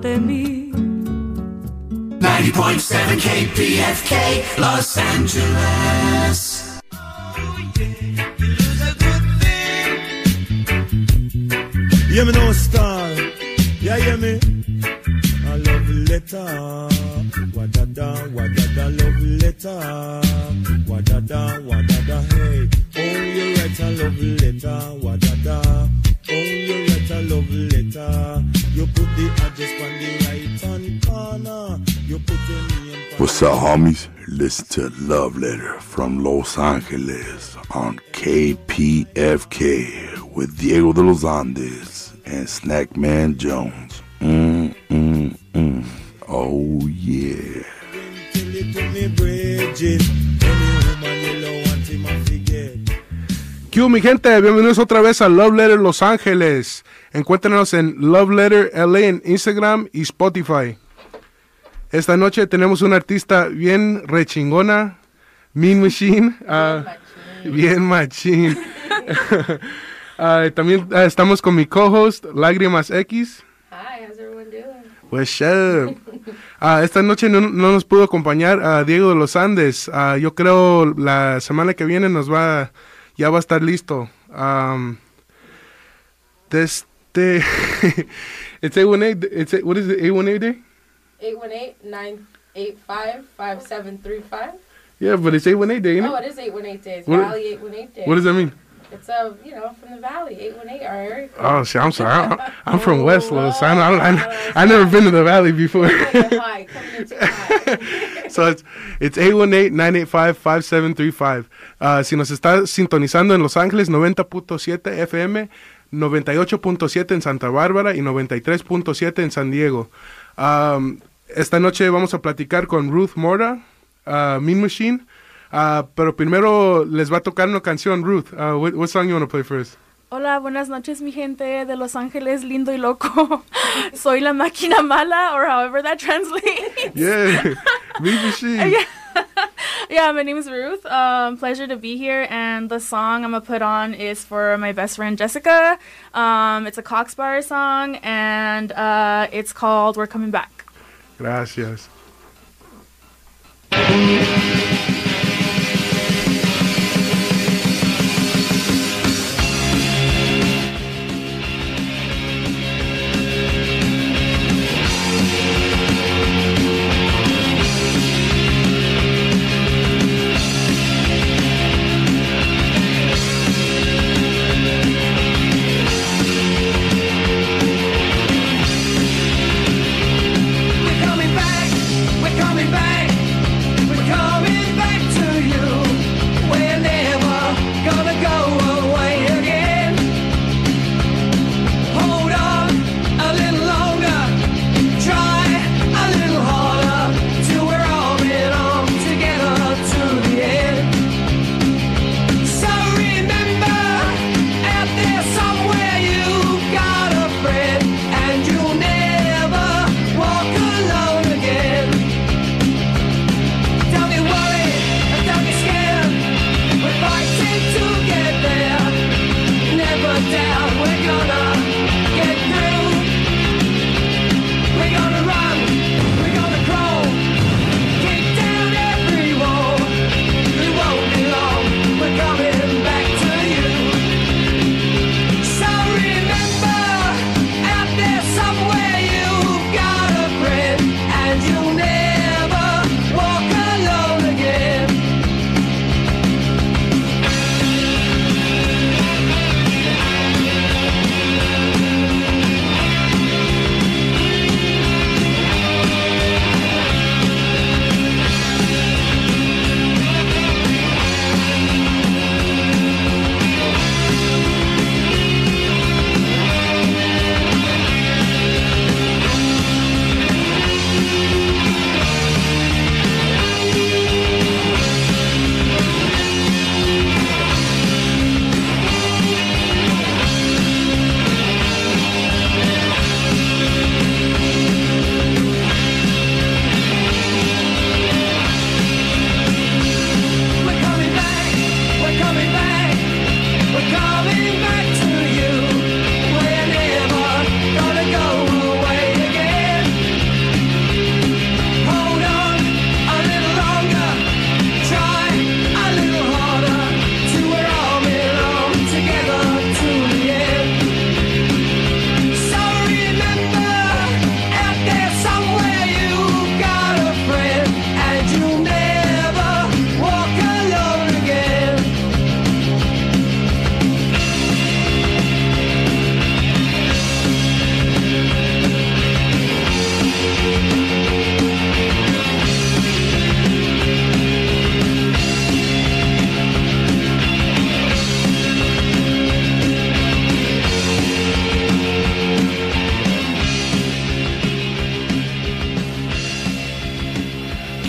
ante mí. 90.7 KPFK, Los Angeles. Yeah, me know star. Yeah, hear me. A love letter. Wadada, wadada, love letter. Wadada, wadada, hey. Oh, you write a love letter. Wadada. Oh, you write a love letter. You put the address on the right hand corner. You put your name. on- What's up, homies? Listen to Love Letter from Los Angeles on KPFK with Diego de los Andes and Snackman Jones. Mm, mm, mm. Oh, yeah. ¿Qué mi gente? Bienvenidos otra vez a Love Letter Los Ángeles. Encuéntrenos en Love Letter LA en Instagram y Spotify. Esta noche tenemos una artista bien rechingona, Mean Machine. ah, bien machín. Ah, también ah, estamos con mi co-host, Lágrimas X. Hi, how's everyone doing? What's up? Esta noche no, no nos pudo acompañar a Diego de los Andes. Yo creo la semana que viene nos va, ya va a estar listo. Um, este, it's A18, it's a, what is it, A18 day? 818-985-5735. Yeah, but it's A18 day, ain't Oh, it? it is 818 days. What- Valley 818 day. What does that mean? It's, uh, you know, from the Valley, 818, our area code. Oh, see, I'm sorry. I'm, I'm from Oh, West Los. I, wow. I, I, I never been to the valley before. So it's, it's 818-985-5735. Ah, si nos está sintonizando en Los Ángeles, 90.7 FM, 98.7 en Santa Bárbara y 93.7 en San Diego. Um, esta noche vamos a platicar con Ruth Mora, uh, Mean Machine. Ah, pero primero les va a tocar una canción, Ruth. Ah, what, what song you want to play first? Hola, buenas noches, mi gente de Los Ángeles, lindo y loco. Soy la máquina mala, or however that translates. Yeah, Mean Machine. yeah, my name is Ruth. Um, pleasure to be here. And the song I'm gonna put on is for my best friend Jessica. Um, it's a Cock Sparrer song, and uh, it's called "We're Coming Back." Gracias.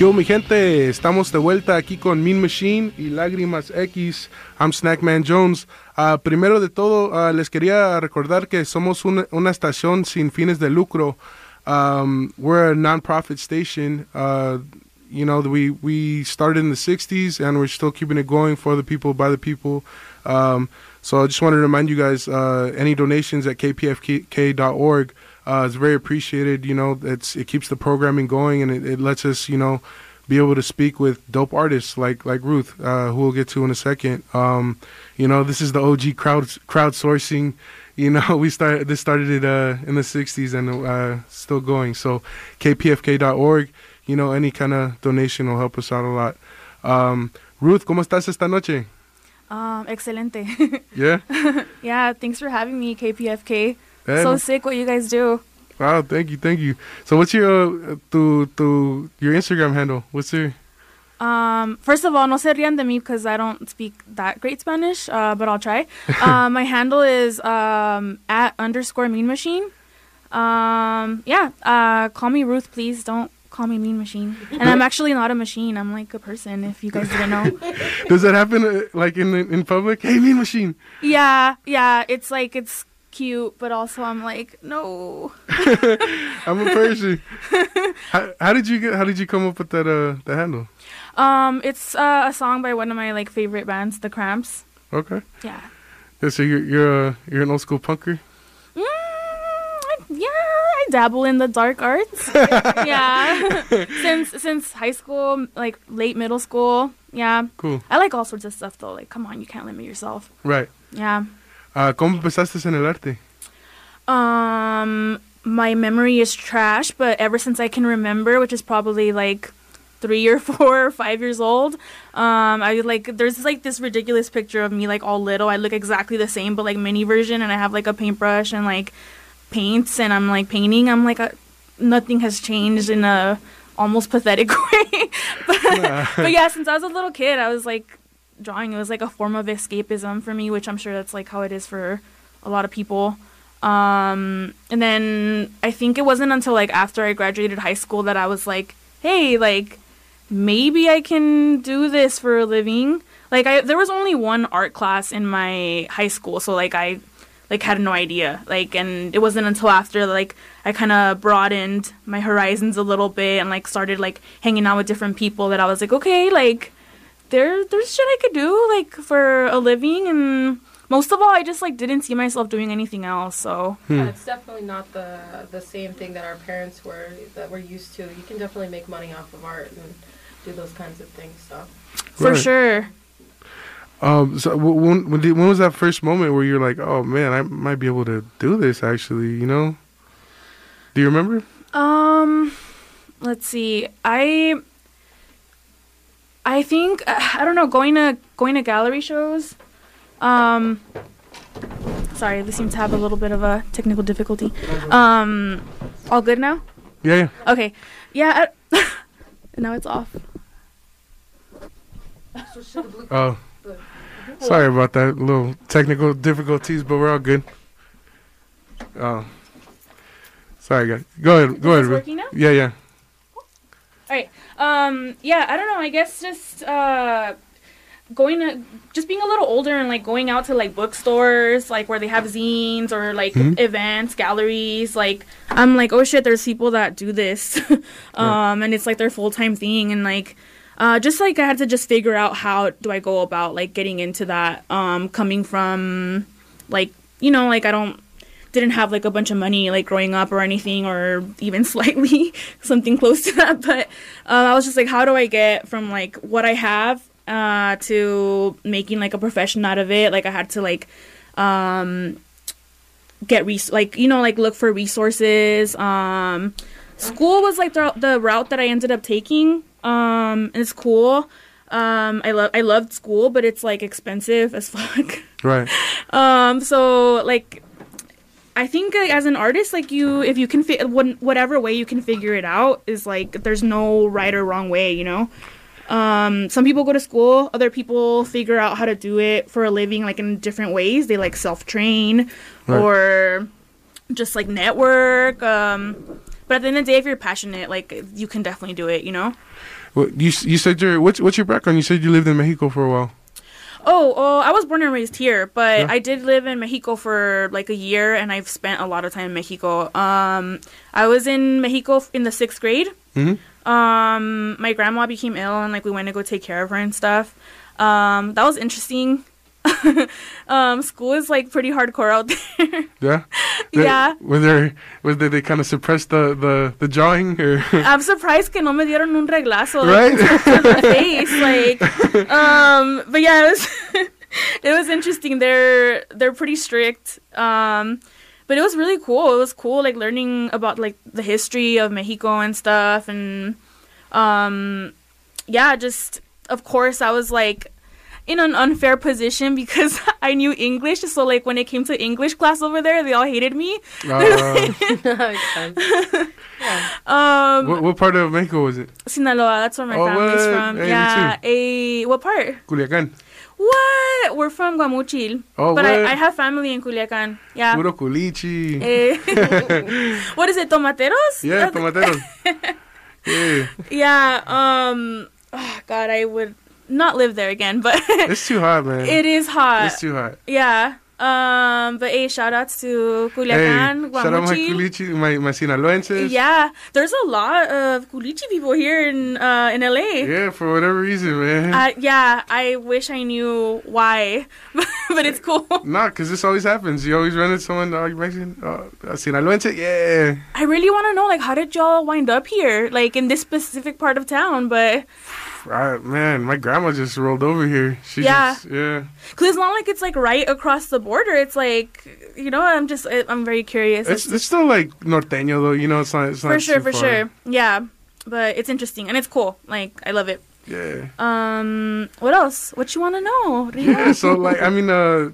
¿Qué mi gente? Estamos de vuelta aquí con Mean Machine y Lágrimas X. I'm Snackman Jones. Ah, primero de todo, ah, les quería recordar que somos una, una estación sin fines de lucro. Um, we're a non-profit station. Uh, you know, we we started in the '60s and we're still keeping it going for the people, by the people. Um, so I just wanted to remind you guys, uh, any donations at kpfk.org uh, is very appreciated. You know, it's it keeps the programming going and it, it lets us, you know, be able to speak with dope artists like like Ruth, uh, who we'll get to in a second. Um, you know, this is the OG crowd crowdsourcing. You know, we started this started it uh, in the '60s and uh, still going. So, kpfk.org. You know, any kind of donation will help us out a lot. Um, Ruth, ¿cómo estás esta noche? Um, excelente. Yeah. yeah, thanks for having me, KPFK. So sick what you guys do. Wow, thank you, thank you. So, what's your uh, tu, your Instagram handle? What's your Um, first of all, no se rían de mí because I don't speak that great Spanish, uh, but I'll try. um, my handle is um, at underscore mean machine. Um, yeah, uh, call me Ruth, please. Don't call me mean machine. And I'm actually not a machine. I'm like a person. If you guys didn't know. Does that happen uh, like in in public? Hey, Mean Machine. yeah, yeah. It's like it's cute, but also I'm like no. I'm a person. how, how did you get? How did you come up with that uh the handle? Um, it's uh, a song by one of my like favorite bands, The Cramps. Okay. Yeah. Yeah, so you're you're uh, you're an old school punker. Mm, I- yeah, I dabble in the dark arts. yeah, since since high school, like late middle school. Yeah, Cool. I like all sorts of stuff though. Like, come on, you can't limit yourself. Right. Yeah. Uh, ¿Cómo empezaste en el arte? Um, my memory is trash, but ever since I can remember, which is probably like three or four or five years old, um, I like there's like this ridiculous picture of me like all little. I look exactly the same, but like mini version, and I have like a paintbrush and like paints, and I'm like painting. I'm like a, nothing has changed in a almost pathetic way. but, but yeah, since I was a little kid, I was like drawing. It was like a form of escapism for me, which I'm sure that's like how it is for a lot of people. Um, and then I think it wasn't until like after I graduated high school that I was like, hey, like maybe I can do this for a living. Like I there was only one art class in my high school, so like I like had no idea. Like and it wasn't until after like I kind of broadened my horizons a little bit and like started like hanging out with different people that I was like, okay, like there there's shit I could do like for a living and most of all I just like didn't see myself doing anything else. So Yeah, it's definitely not the the same thing that our parents were that we're used to. You can definitely make money off of art and do those kinds of things. So for sure. Um, so when when, did, when was that first moment where you're like, oh man, I might be able to do this actually? You know? Do you remember? Um, let's see. I I think I don't know. Going to going to gallery shows. Um, sorry, this seems to have a little bit of a technical difficulty. Um, all good now. Yeah, yeah. Okay. Yeah. I, now it's off. Oh, sorry about that. Little technical difficulties, but we're all good. Oh, sorry, guys. Go ahead. Go Is ahead. working now? Yeah, yeah. All right. Um. Yeah. I don't know. I guess just uh, going to just being a little older and like going out to like bookstores, like where they have zines or like Mhm. events, galleries. Like I'm like, oh shit, there's people that do this, um, and it's like their full time thing, and like. Uh, just like I had to just figure out how do I go about like getting into that. Um, coming from like you know like I don't didn't have like a bunch of money like growing up or anything or even slightly something close to that but uh, i was just like how do i get from like what i have uh, to making like a profession out of it? Like i had to like um get res- like you know like look for resources um school was like the, the route that i ended up taking um it's cool um i love i loved school but it's like expensive as fuck. Right. um so like i think like, as an artist like you if you can fi- whatever way you can figure it out is like there's no right or wrong way you know um some people go to school other people figure out how to do it for a living like in different ways they like self-train Right. or just like network um But at the end of the day, if you're passionate, like you can definitely do it. You know. Well, you you said your what's what's your background? You said you lived in Mexico for a while. Oh, oh, I was born and raised here, but Yeah. I did live in Mexico for like a year, and I've spent a lot of time in Mexico. Um, I was in Mexico in the sixth grade. Mhm. Um, my grandma became ill, and like we went to go take care of her and stuff. Um, that was interesting. um, school is like pretty hardcore out there. Yeah. Yeah. Were there was they, they kind of suppress the the the drawing? or I'm surprised que no me dieron un reglazo right? like, the face. Like, um, but yeah, it was it was interesting. They're they're pretty strict. Um, but it was really cool. It was cool, like learning about like the history of Mexico and stuff, and um, yeah, just of course I was like in an unfair position because I knew English. So like when it came to English class over there, they all hated me. Uh, Makes. Um, what, what part of Mexico was it? Sinaloa, that's where my Oh, family's what? from. Hey, yeah. A what part? Culiacan. What? We're from Guamuchil. Oh, but I, what? I have family in Culiacan. Yeah. Puro culichi. Eh, what is it? Tomateros? yeah, tomateros. yeah, Yeah. Um. oh, God, I would not live there again, but it's too hot, man. it is hot. It's too hot. yeah. Um. But hey, shout outs to Hey, Culiacan, shout out my Guamuchil. culichi, my my Sinaloenses. Yeah, there's a lot of culichi people here in uh in LA. Yeah, for whatever reason, man. Uh, yeah, I wish I knew why, but it's cool. Nah, cause this always happens. You always run into someone, oh, you Mexican, oh, uh, Sinaloense, yeah. I really want to know, like, how did y'all wind up here, like in this specific part of town? But I, man, my grandma just rolled over here. She Yeah. just, yeah. cause it's not like it's like right across the border. It's like, you know, I'm just, I'm very curious. It's it's still like norteño though, you know. It's not. It's not for sure, for far. sure, yeah. But it's interesting and it's cool. Like, I love it. Yeah. Um, what else? What you want to know? Yeah. So like, I mean, uh,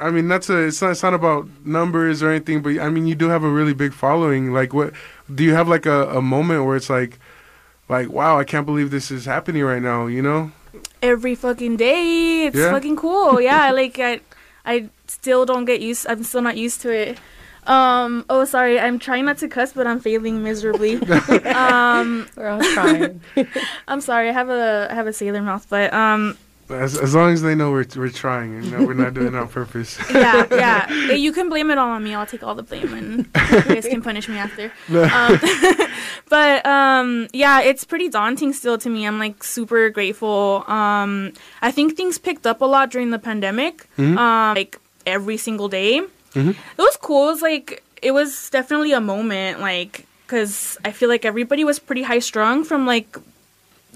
I mean, that's a. It's not. It's not about numbers or anything, but I mean, you do have a really big following. Like, what do you have like a, a moment where it's like, like, wow, I can't believe this is happening right now. You know? Every fucking day, it's Yeah? fucking cool. Yeah, like I, I still don't get used. I'm still not used to it. Um. Oh, sorry. I'm trying not to cuss, but I'm failing miserably. um. We're all trying. I'm sorry. I have a I have a sailor mouth, but um. As as long as they know we're we're trying and we're not doing it on purpose. Yeah, yeah. You can blame it all on me. I'll take all the blame, and you guys can punish me after. Um, but um, yeah, it's pretty daunting still to me. I'm like super grateful. Um, I think things picked up a lot during the pandemic. Mhm. Um, like every single day. Mhm. It was cool. It was like it was definitely a moment, like because I feel like everybody was pretty high strung from like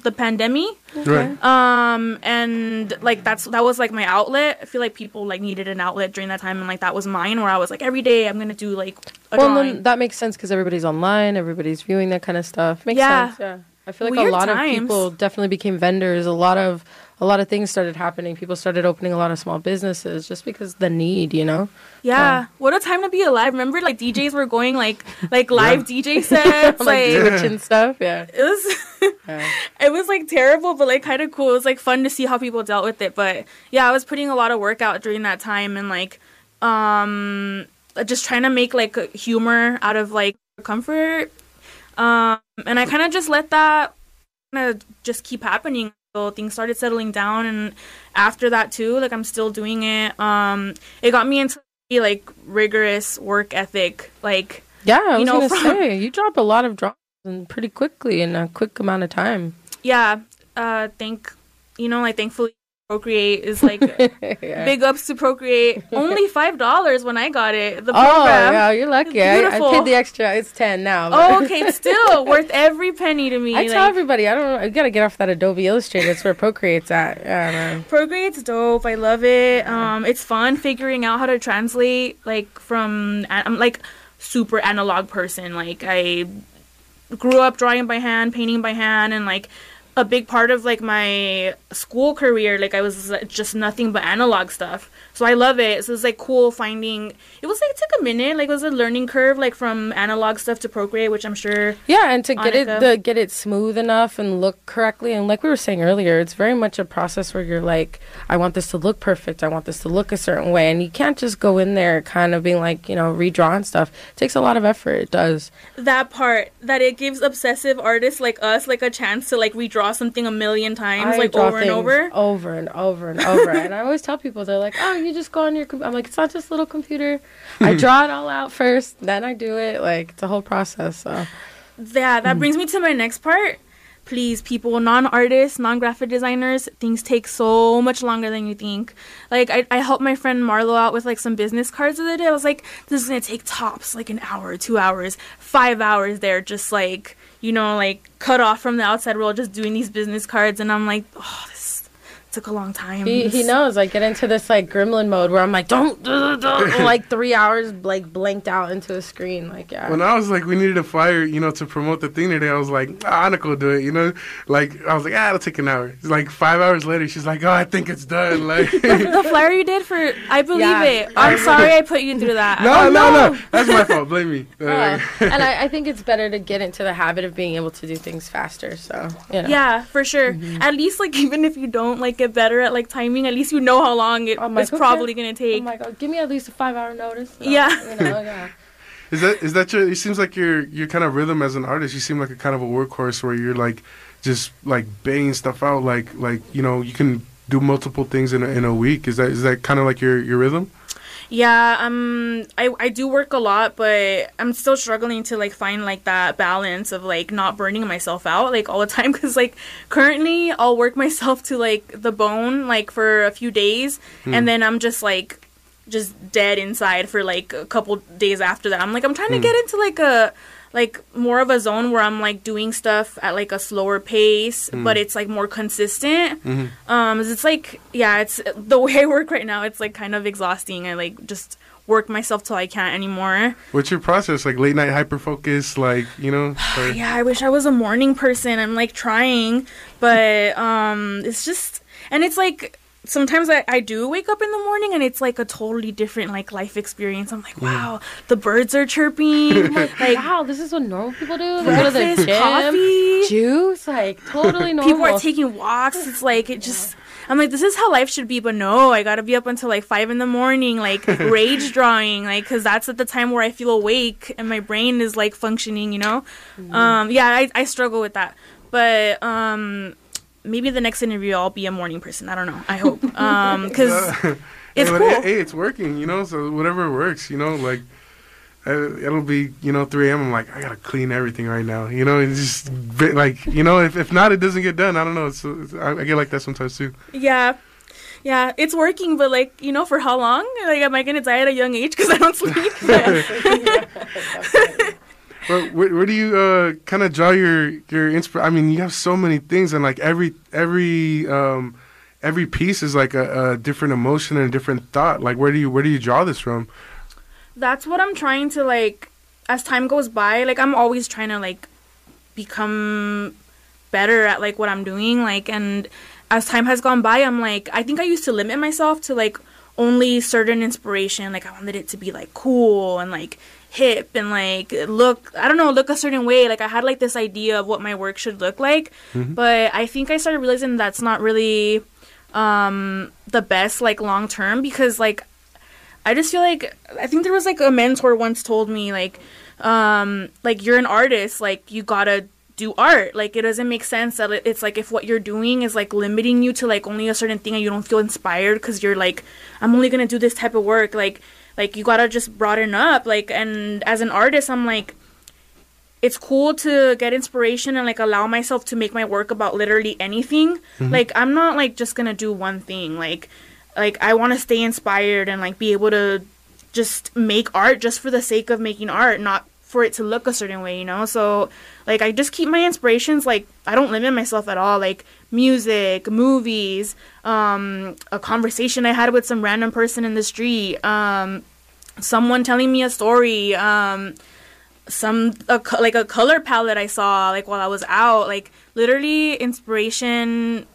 the pandemic Right. um and like that's that was like my outlet i feel like people like needed an outlet during that time and like that was mine where i was like every day i'm gonna do like a well, then that makes sense because everybody's online, everybody's viewing that kind of stuff. Makes Yeah. sense. Yeah. I feel like Weird a lot times. of people definitely became vendors. A lot of a lot of things started happening. People started opening a lot of small businesses just because the need, you know. yeah what a time to be alive remember like djs were going like like live dj sets like like and stuff. Yeah. it was yeah. it was like terrible but like kind of cool it was like fun to see how people dealt with it but yeah i was putting a lot of work out during that time and like um just trying to make like humor out of like comfort um and i kind of just let that kind of just keep happening until things started settling down and after that too like i'm still doing it um it got me into like rigorous work ethic like Yeah, I was You know, gonna from- say you drop a lot of drops and pretty quickly in a quick amount of time. yeah uh thank you know like thankfully procreate is like Yeah. big ups to procreate only five dollars when i got it the program. Oh, yeah, you're lucky. I, I paid the extra. It's ten now. but- oh okay still worth every penny to me I like, tell everybody, I don't know. I gotta get off that Adobe Illustrator. It's where Procreate's at. Yeah. Procreate's dope. I love it. Um, it's fun figuring out how to translate like from I'm like super analog person. Like I grew up drawing by hand, painting by hand, and like a big part of like my school career. Like I was just nothing but analog stuff. So I love it. So it's like cool finding. It was like it took a minute. Like it was a learning curve, like from analog stuff to Procreate, which I'm sure. Yeah, and to get it the get it smooth enough and look correctly, and like we were saying earlier, it's very much a process where you're like, I want this to look perfect. I want this to look a certain way, and you can't just go in there kind of being like, you know, redrawing stuff. It takes a lot of effort. It does. that part that it gives obsessive artists like us like a chance to like redraw something a million times I like over and over over and over and over. and I always tell people, they're like, "Oh, you just go on your." Com-. I'm like, "It's not just a little computer. I draw it all out first, then I do it. Like it's a whole process." So yeah that hmm. brings me to my next part please people non-artists non-graphic designers things take so much longer than you think like I, I helped my friend marlo out with like some business cards the other day i was like this is gonna take tops like an hour two hours five hours there just like you know like cut off from the outside world just doing these business cards and i'm like oh this took a long time he, he knows. I get into this like gremlin mode where I'm like, "Don't," don't, don't," like three hours like blanked out into a screen. Like yeah. When I was like, we needed a flyer, you know, to promote the thing today, I was like, ah, Annika will do it, you know? Like, I was like, ah, it'll take an hour. It's like five hours later, she's like, oh, I think it's done. Like, the flyer you did for I believe Yeah. it. I'm sorry I put you through that. no, Oh, no, no, That's my fault. Blame me. Uh, Yeah. and I, I think it's better to get into the habit of being able to do things faster. So you know. Yeah, for sure. Mm-hmm. At least like even if you don't like get better at like timing, at least you know how long it, I'm like, it's okay. probably gonna take. Oh my god, give me at least a five hour notice. So, Yeah. You know, yeah. Is that is that your? It seems like your your kind of rhythm as an artist. You seem like a kind of a workhorse where you're like just like banging stuff out. Like like you know you can do multiple things in a, in a week. Is that is that kind of like your your rhythm? Yeah, um, I I do work a lot, but I'm still struggling to like find like that balance of like not burning myself out like all the time. Cause like currently I'll work myself to like the bone like for a few days, and then I'm just like just dead inside for like a couple days after that. I'm like I'm trying to get into like a like more of a zone where I'm like doing stuff at like a slower pace, but it's like more consistent. Um, 'cause it's like yeah, it's the way I work right now. It's like kind of exhausting. I like just work myself till I can't anymore. What's your process? Like late night hyper focus? Like you know? or- Yeah, I wish I was a morning person. I'm like trying, but um, it's just and it's like sometimes I, I do wake up in the morning and it's like a totally different like life experience. I'm like, wow, the birds are chirping. like wow, this is what normal people do. They go to the gym, coffee. juice, like totally normal. People are taking walks. It's like it just. I'm like, this is how life should be, but no, I gotta be up until like five in the morning, like rage drawing, like, cause that's at the time where I feel awake and my brain is like functioning, you know. Um, yeah, I, I struggle with that, but um, maybe the next interview I'll be a morning person. I don't know. I hope, um, cause it's Hey, but, cool. Hey, it's working, you know. So whatever works, you know, like uh, it'll be, you know, 3 a.m. I'm like, I gotta clean everything right now, you know. It's just ve- like, you know, if, if not, it doesn't get done. I don't know. It's, it's, I, I get like that sometimes too. Yeah. Yeah, it's working, but like, you know, for how long? Like, am I gonna die at a young age because I don't sleep? Where, where do you uh, kind of draw your your inspiration? I mean, you have so many things, and like every every um, every piece is like a, a different emotion and a different thought. Like, where do you where do you draw this from? that's what I'm trying to like as time goes by, like I'm always trying to like become better at like what I'm doing like and as time has gone by, I'm like I think I used to limit myself to like only certain inspiration, like I wanted it to be like cool and like hip and like look I don't know, look a certain way. Like I had like this idea of what my work should look like, but I think I started realizing that's not really um the best like long term because like I just feel like I think there was like a mentor once told me like um like you're an artist like you gotta do art. Like it doesn't make sense that it's like if what you're doing is like limiting you to like only a certain thing and you don't feel inspired because you're like i'm only gonna do this type of work. Like like you gotta just broaden up like and as an artist i'm like it's cool to get inspiration and like allow myself to make my work about literally anything. Mm-hmm. Like i'm not like just gonna do one thing. Like like i want to stay inspired and like be able to just make art just for the sake of making art not for it to look a certain way you know? So like i just keep my inspirations like i don't limit myself at all. Like music movies um a conversation i had with some random person in the street um someone telling me a story um some a, like a color palette I saw like while I was out. Like literally, inspiration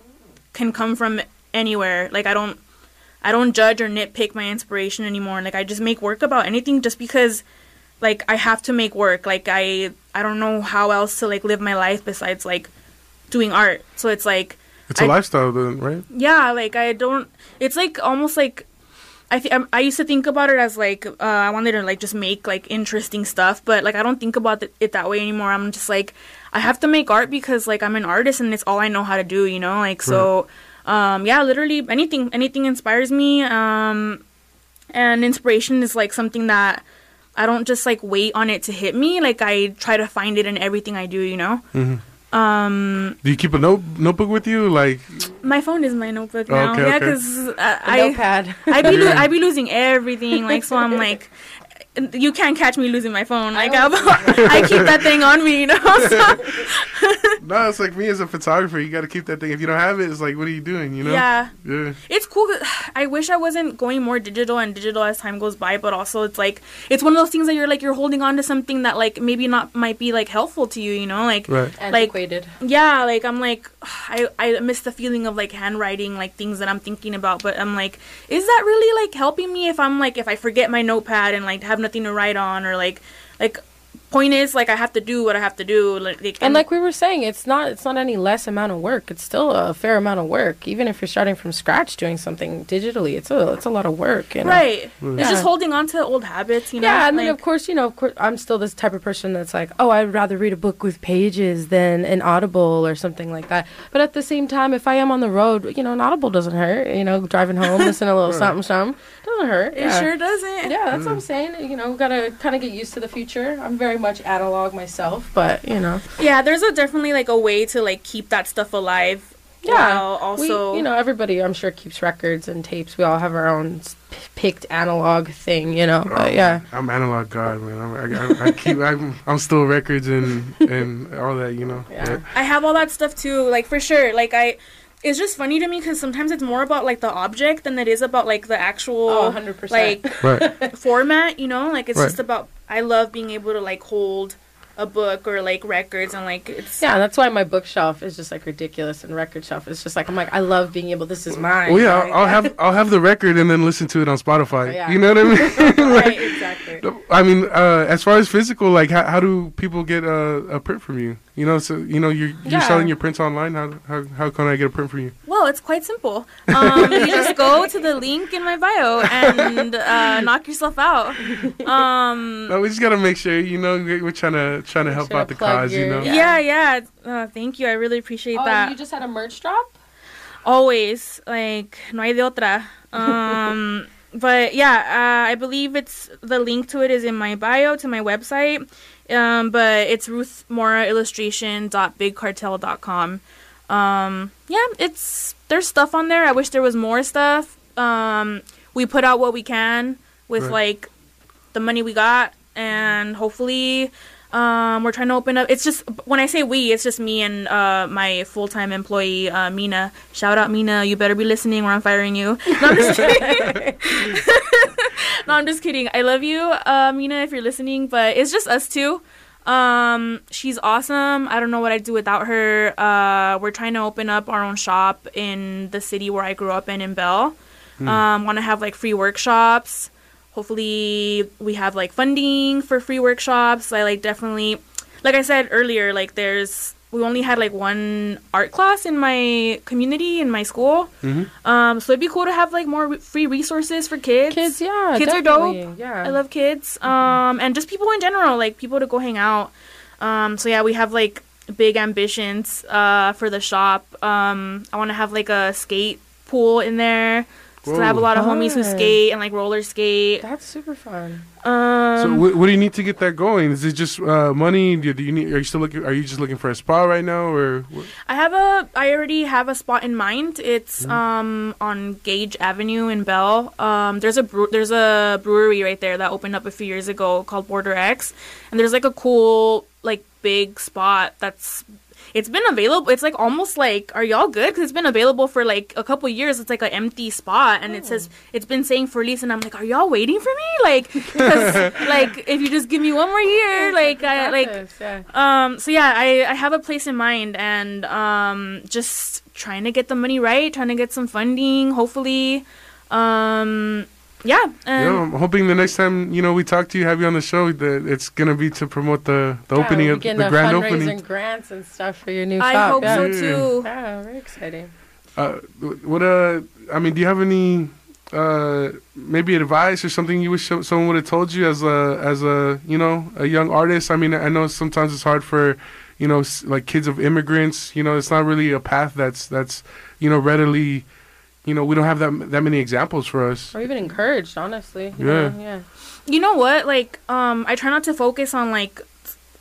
can come from anywhere. Like I don't I don't judge or nitpick my inspiration anymore. Like I just make work about anything just because like I have to make work. Like I I don't know how else to like live my life besides like doing art. So it's like It's a I- lifestyle, then, right? yeah, like I don't. It's like almost like I th- I used to think about it as like uh, I wanted to like just make like interesting stuff, but like I don't think about it, it that way anymore. I'm just like I have to make art because like I'm an artist and it's all I know how to do, you know. Like so, um, yeah, literally anything anything inspires me. Um, and inspiration is like something that I don't just like wait on it to hit me. Like I try to find it in everything I do, you know. Um, Do you keep a note notebook with you? Like, my phone is my notebook now. Okay, yeah, because The I notepad. I be lo- I be losing everything. Like so, I'm like, you can't catch me losing my phone. Like I, I keep that thing on me, you know. So, no, it's like me as a photographer. You got to keep that thing. If you don't have it, it's like, what are you doing? You know? yeah, Yeah. it's cool. I wish I wasn't going more digital and digital as time goes by, but also it's like it's one of those things that you're like you're holding on to something that like maybe not might be like helpful to you, you know, like. Right. Antiquated. Yeah, like I'm like I I miss the feeling of like handwriting like things that I'm thinking about, but I'm like is that really like helping me if I'm like if I forget my notepad and like have nothing to write on or like like point is like I have to do what I have to do like, like And like we were saying, it's not it's not any less amount of work. It's still a fair amount of work. Even if you're starting from scratch doing something digitally, it's a it's a lot of work. You know? right mm. it's Yeah. just holding on to old habits, you know. Yeah, and then of course, you know, of course, I'm still this type of person that's like, oh, I'd rather read a book with pages than an Audible or something like that. But at the same time, if I am on the road, you know, an Audible doesn't hurt. You know, driving home, listen to a little something, something doesn't hurt. it yeah. sure doesn't. Yeah, that's what mm. I'm saying. You know, gotta kind of get used to the future. I'm very much analog myself, but you know, Yeah, there's a definitely like a way to like keep that stuff alive. yeah. while also we, you know, everybody I'm sure keeps records and tapes. We all have our own s- p- picked analog thing, you know. But oh, yeah, I'm analog god, man. I'm, I, I, I keep. I'm, I'm still records and and all that. You know. Yeah. I have all that stuff too, like for sure. Like I, it's just funny to me because sometimes it's more about like the object than it is about like the actual Oh, 100%. like Right. format. You know, like it's Right. just about. I love being able to like hold a book or like records and like it's. Yeah, that's why my bookshelf is just like ridiculous, and record shelf is just like I'm like I love being able. This is mine. Well, yeah, like- I'll, I'll have I'll have the record and then listen to it on Spotify. Yeah. You know what I mean? Right, exactly. I mean, uh, as far as physical, like how, how do people get a, a print from you? You know, so you know you're you're Yeah. selling your prints online. How, how how can I get a print from you? Well, it's quite simple. Um, you just go to the link in my bio and uh, knock yourself out. Um, No, we just gotta make sure. You know, we- we're trying to trying to help out to the plug cause. You know. yeah, Yeah. yeah. Uh, thank you. I really appreciate Oh, that. you just had a merch drop. always like no hay de otra um but yeah uh, i believe it's the link to it is in my bio to my website um but it's ruthmoraillustration.bigcartel.com um yeah it's there's stuff on there i wish there was more stuff um we put out what we can with Right. like the money we got and hopefully um, we're trying to open up. It's just when I say we, it's just me and uh, my full time employee uh, Mina. Shout out Mina, you better be listening or I'm firing you. No, I'm. no, I'm just kidding. I love you, uh, Mina, if you're listening. But it's just us two. Um, she's awesome. I don't know what I'd do without her. Uh, we're trying to open up our own shop in the city where I grew up in, in Bell. Um, want to have like free workshops. Hopefully, we have like funding for free workshops. I like definitely, like I said earlier, like there's we only had like one art class in my community in my school. Um, so it'd be cool to have like more re- free resources for kids. Kids, yeah, kids are dope. Yeah, I love kids. Um, and just people in general, like people to go hang out. Um, so yeah, we have like big ambitions uh, for the shop. Um, I want to have like a skate pool in there. So I have a lot of homies who skate and like roller skate. That's super fun. Um, So what, what do you need to get that going? Is it just uh, money? Do, do you need? Are you still looking? Are you just looking for a spot right now, or what? I have a I already have a spot in mind. It's Mm-hmm. um on Gage Avenue in Bell. Um there's a brew- there's a brewery right there that opened up a few years ago called Border X. And there's like a cool like big spot that's it's been available. It's like almost like, are y'all good? Because it's been available for like a couple years. It's like an empty spot, and it says it's been saying for lease. And I'm like, are y'all waiting for me? Like, like if you just give me one more year, like I like yeah. um, so yeah, I, I have a place in mind and um, just trying to get the money right, trying to get some funding, hopefully. Um, yeah, and Yeah, I'm hoping the next time you know we talk to you, have you on the show, that it's gonna be to promote the, the Yeah, opening we're of the getting a grand fundraising opening. grants and stuff for your new I shop. hope yeah. so too. Yeah, very exciting. Uh, what uh, I mean, do you have any uh maybe advice or something you wish someone would have told you as a as a you know a young artist? I mean, I know sometimes it's hard for you know like kids of immigrants. You know, it's not really a path that's that's you know readily. You know, we don't have that that many examples for us. Or even encouraged, honestly. you Yeah. know, yeah. You know what? Like, um, I try not to focus on like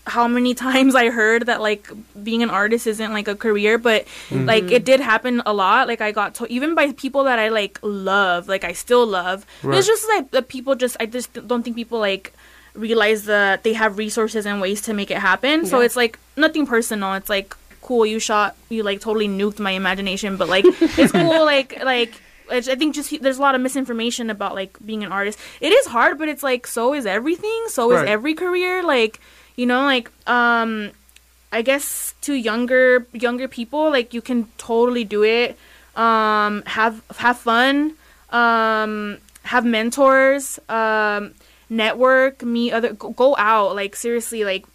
how many times I heard that like being an artist isn't like a career, but like it did happen a lot. Like I got to even by people that I like love, like I still love. Right. It's just like the people just I just don't think people like realize that they have resources and ways to make it happen. So it's like nothing personal. It's like cool you shot you like totally nuked my imagination, but like it's cool like like I think just there's a lot of misinformation about like being an artist. It is hard, but it's like so is everything. So is every career. Like you know, like um, I guess to younger younger people, like you can totally do it. Um, have have fun. Um, have mentors. Um, network. Meet other. Go, go out. Like seriously, like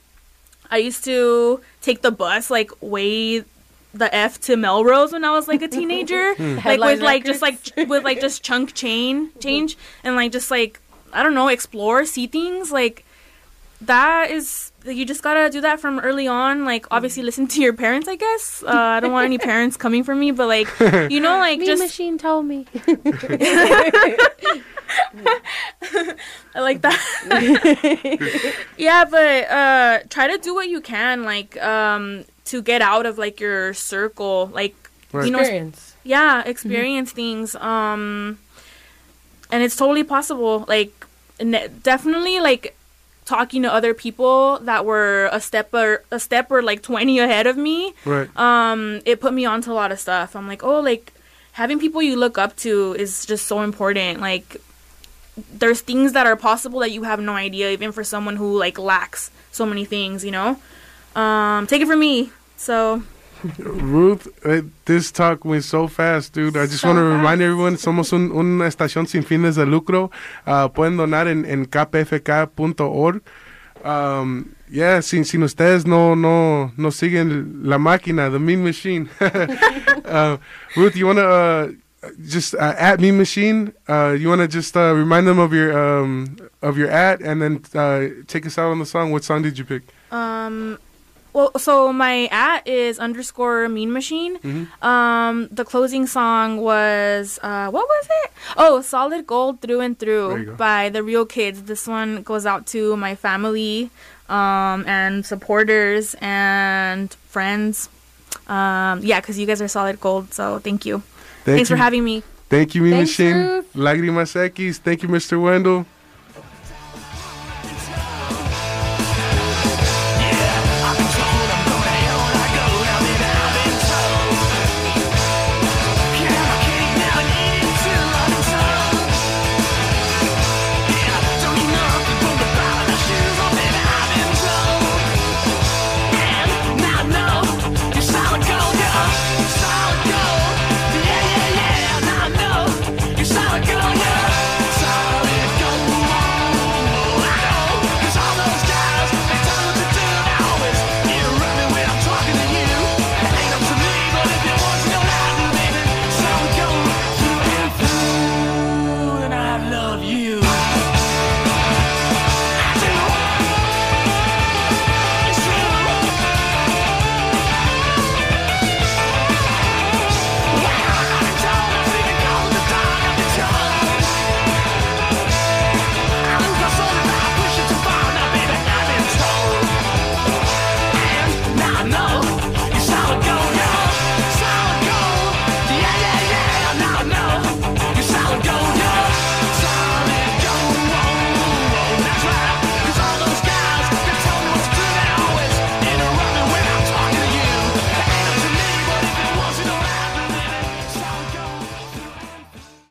I used to take the bus like way the F to Melrose when I was like a teenager. Hmm. like with like just like records. ch- with like just chunk chain mm-hmm. change and like just like I don't know, explore, see things like that is you just gotta do that from early on. Like obviously mm-hmm. listen to your parents, I guess. Uh, I don't want any parents coming for me, but like you know, like Me just machine told me. I like that. yeah, but uh try to do what you can, like, um, to get out of like your circle. Like Right. you know Experience. yeah, experience things. Um and it's totally possible. Like ne- definitely like talking to other people that were a step or a step or like 20 ahead of me Right. um it put me onto a lot of stuff i'm like oh like having people you look up to is just so important like there's things that are possible that you have no idea even for someone who like lacks so many things you know um take it from me so Ruth, eh, this talk went so fast, dude. I just So want to remind everyone, somos un- una estación sin fines de lucro. Ah, pueden donar en, en kpfk.org. Um, yeah, sin, sin ustedes no, no, no siguen la máquina, the mean machine. uh, Ruth, you want to uh, just uh, at mean machine? Uh, you want to just uh, remind them of your um, of your at, and then uh, take us out on the song. What song did you pick? Um, well, so my at is underscore mean machine. Mm-hmm. Um, the closing song was uh, what was it? Oh, solid gold through and through by the real kids. This one goes out to my family, um, and supporters and friends. Um, yeah, because you guys are solid gold. So thank you. Thank Thanks you. for having me. Thank you, Mean Thanks, Machine. Ruth. Lágrimas X. Thank you, Mr. Wendell.